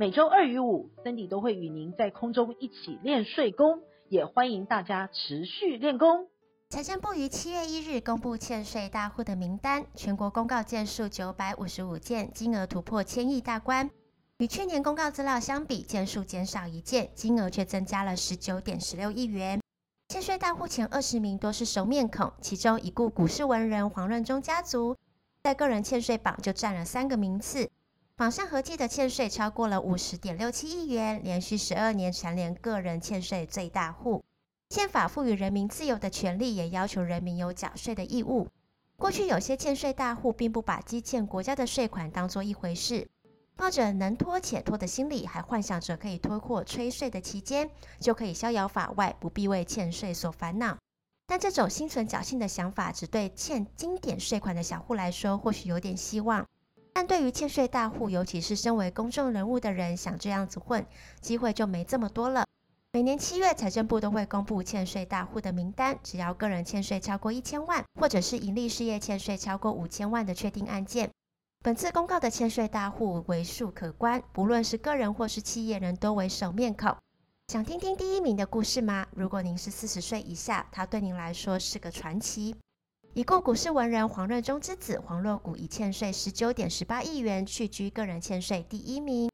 每周二与五，Cindy 都会与您在空中一起练税功，也欢迎大家持续练功。财政部于七月一日公布欠税大户的名单，全国公告件数九百五十五件，金额突破千亿大关。与去年公告资料相比，件数减少一件，金额却增加了十九点十六亿元。欠税大户前二十名多是熟面孔，其中已故股市文人黄润中家族在个人欠税榜就占了三个名次，榜上合计的欠税超过了五十点六七亿元，连续十二年蝉联个人欠税最大户。宪法赋予人民自由的权利，也要求人民有缴税的义务。过去有些欠税大户并不把积欠国家的税款当作一回事。抱着能拖且拖的心理，还幻想着可以拖过催税的期间，就可以逍遥法外，不必为欠税所烦恼。但这种心存侥幸的想法，只对欠经典税款的小户来说，或许有点希望；但对于欠税大户，尤其是身为公众人物的人，想这样子混，机会就没这么多了。每年七月，财政部都会公布欠税大户的名单，只要个人欠税超过一千万，或者是营利事业欠税超过五千万的确定案件。本次公告的欠税大户为数可观，不论是个人或是企业人都为熟面孔。想听听第一名的故事吗？如果您是四十岁以下，他对您来说是个传奇。已故股市文人黄润中之子黄若谷以欠税十九点十八亿元，屈居个人欠税第一名。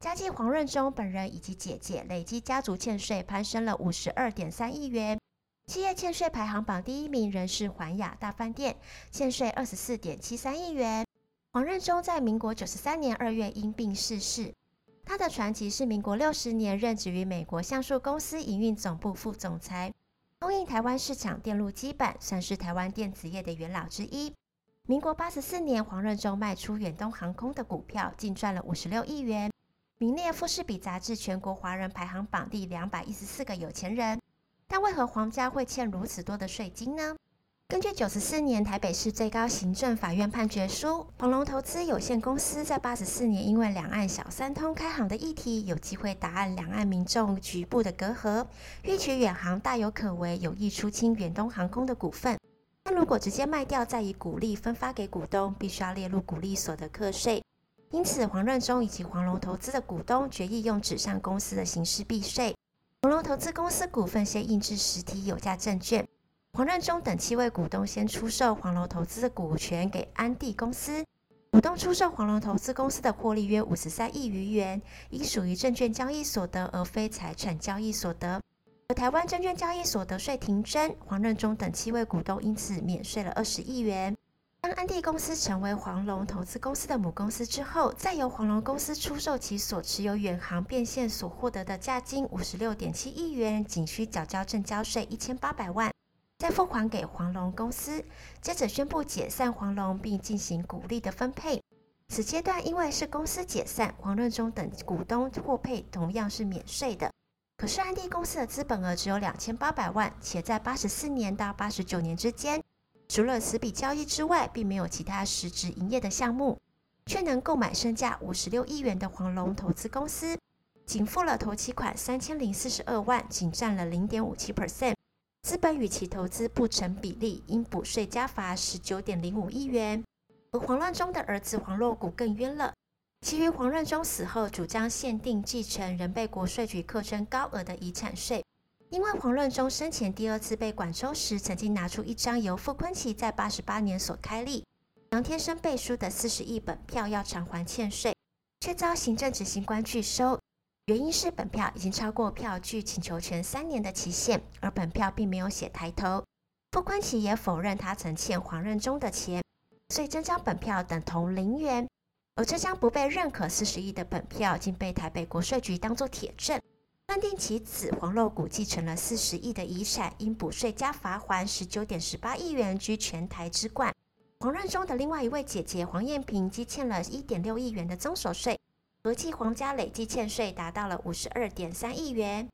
家继黄润中本人以及姐姐累计家族欠税攀升了五十二点三亿元。企业欠税排行榜第一名仍是环亚大饭店，欠税二十四点七三亿元。黄任中在民国九十三年二月因病逝世。他的传奇是民国六十年任职于美国橡树公司营运总部副总裁，供应台湾市场电路基板，算是台湾电子业的元老之一。民国八十四年，黄任中卖出远东航空的股票，净赚了五十六亿元，名列富士比杂志全国华人排行榜第两百一十四个有钱人。但为何黄家会欠如此多的税金呢？根据九十四年台北市最高行政法院判决书，黄龙投资有限公司在八十四年因为两岸小三通开行的议题，有机会打烂两岸民众局部的隔阂，欲取远航大有可为，有意出清远东航空的股份。但如果直接卖掉，再以股利分发给股东，必须要列入股利所得课税。因此，黄任中以及黄龙投资的股东决议用纸上公司的形式避税。黄龙投资公司股份先印制实体有价证券。黄任中等七位股东先出售黄龙投资的股权给安地公司，股东出售黄龙投资公司的获利约五十三亿余元，应属于证券交易所得，而非财产交易所得。而台湾证券交易所得税停征，黄任中等七位股东因此免税了二十亿元。当安地公司成为黄龙投资公司的母公司之后，再由黄龙公司出售其所持有远航变现所获得的价金五十六点七亿元，仅需缴交证交税一千八百万。再付还给黄龙公司，接着宣布解散黄龙，并进行股利的分配。此阶段因为是公司解散，黄润中等股东获配同样是免税的。可是安地公司的资本额只有两千八百万，且在八十四年到八十九年之间，除了此笔交易之外，并没有其他实质营业的项目，却能购买身价五十六亿元的黄龙投资公司，仅付了头期款三千零四十二万，仅占了零点五七 percent。资本与其投资不成比例，应补税加罚十九点零五亿元。而黄任中的儿子黄若谷更冤了。其于黄任中死后主张限定继承，仍被国税局课征高额的遗产税。因为黄任中生前第二次被管收时，曾经拿出一张由傅崐萁在八十八年所开立、杨天生背书的四十亿本票要偿还欠税，却遭行政执行官拒收。原因是本票已经超过票据请求权三年的期限，而本票并没有写抬头。傅崐萁也否认他曾欠黄任中的钱，所以这张本票等同零元。而这张不被认可四十亿的本票，竟被台北国税局当作铁证，断定其子黄若谷继承了四十亿的遗产，因补税加罚锾十九点十八亿元，居全台之冠。黄任中的另外一位姐姐黄燕萍，积欠了一点六亿元的增所税。国际皇家累计欠税达到了五十二点三亿元。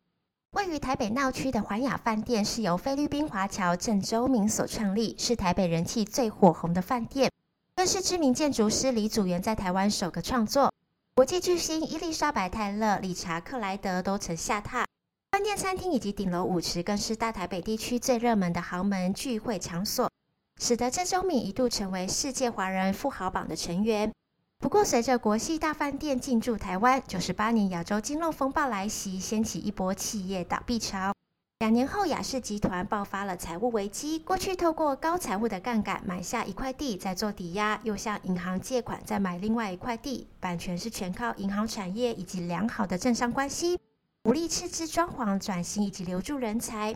位于台北闹区的环亚饭店是由菲律宾华侨郑周明所创立，是台北人气最火红的饭店，更是知名建筑师李祖原在台湾首个创作。国际巨星伊丽莎白泰勒、理查克莱德都曾下榻。饭店、餐厅以及顶楼舞池更是大台北地区最热门的豪门聚会场所，使得郑周敏一度成为世界华人富豪榜的成员。不过，随着国际大饭店进驻台湾，九十八年亚洲金融风暴来袭，掀起一波企业倒闭潮。两年后，亚世集团爆发了财务危机。过去透过高财务的杠杆买下一块地，再做抵押，又向银行借款，再买另外一块地，版权是全靠银行产业以及良好的政商关系。无力斥资装潢、转型以及留住人才，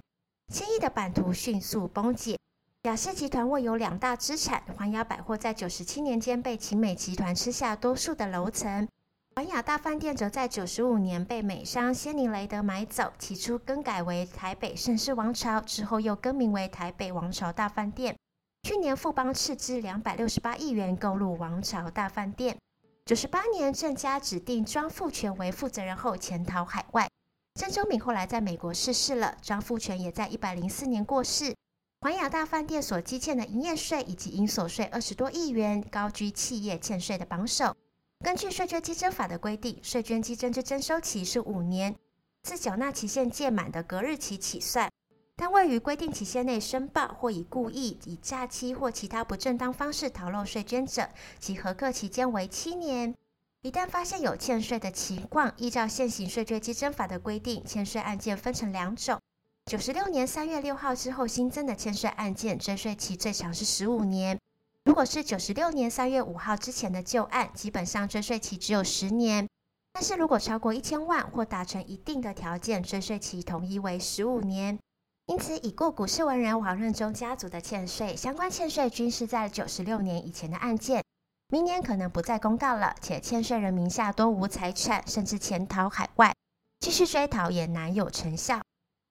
千亿的版图迅速崩解。亚世集团握有两大资产，环亚百货在九十七年间被勤美集团吃下多数的楼层，环亚大饭店则在九十五年被美商仙尼雷德买走。起初更改为台北盛世王朝，之后又更名为台北王朝大饭店。去年富邦斥资两百六十八亿元购入王朝大饭店。九十八年，郑家指定庄富全为负责人后潜逃海外。郑周敏后来在美国逝世了，庄富全也在一百零四年过世。环亚大饭店所积欠的营业税以及营所税二十多亿元，高居企业欠税的榜首。根据税捐稽征法的规定，税捐稽征之征收期是五年，自缴纳期限届满的隔日起起算。但未于规定期限内申报或以故意、以诈欺或其他不正当方式逃漏税捐者，其核课期间为七年。一旦发现有欠税的情况，依照现行税捐稽征法的规定，欠税案件分成两种。九十六年三月六号之后新增的欠税案件，追税期最长是十五年；如果是九十六年三月五号之前的旧案，基本上追税期只有十年。但是如果超过一千万或达成一定的条件，追税期统一为十五年。因此，已故股市文人王任中家族的欠税，相关欠税均是在九十六年以前的案件，明年可能不再公告了，且欠税人名下多无财产，甚至潜逃海外，继续追讨也难有成效。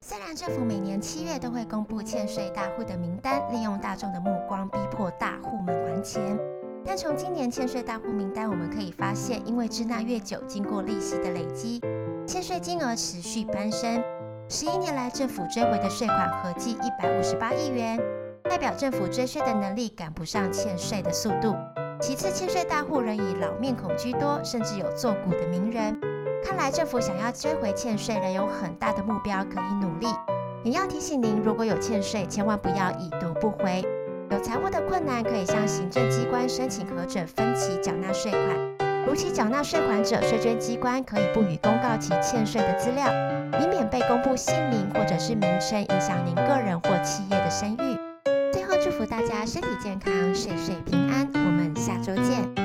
虽然政府每年七月都会公布欠税大户的名单，利用大众的目光逼迫大户们还钱，但从今年欠税大户名单，我们可以发现，因为滞纳越久，经过利息的累积，欠税金额持续攀升。十一年来，政府追回的税款合计一百五十八亿元，代表政府追税的能力赶不上欠税的速度。其次，欠税大户仍以老面孔居多，甚至有做股的名人。看来政府想要追回欠税，仍有很大的目标可以努力。也要提醒您，如果有欠税，千万不要已读不回。有财务的困难，可以向行政机关申请核准分期缴纳税款。如期缴纳税款者，税捐机关可以不予公告其欠税的资料，以免被公布姓名或者是名称，影响您个人或企业的声誉。最后祝福大家身体健康，岁岁平安。我们下周见。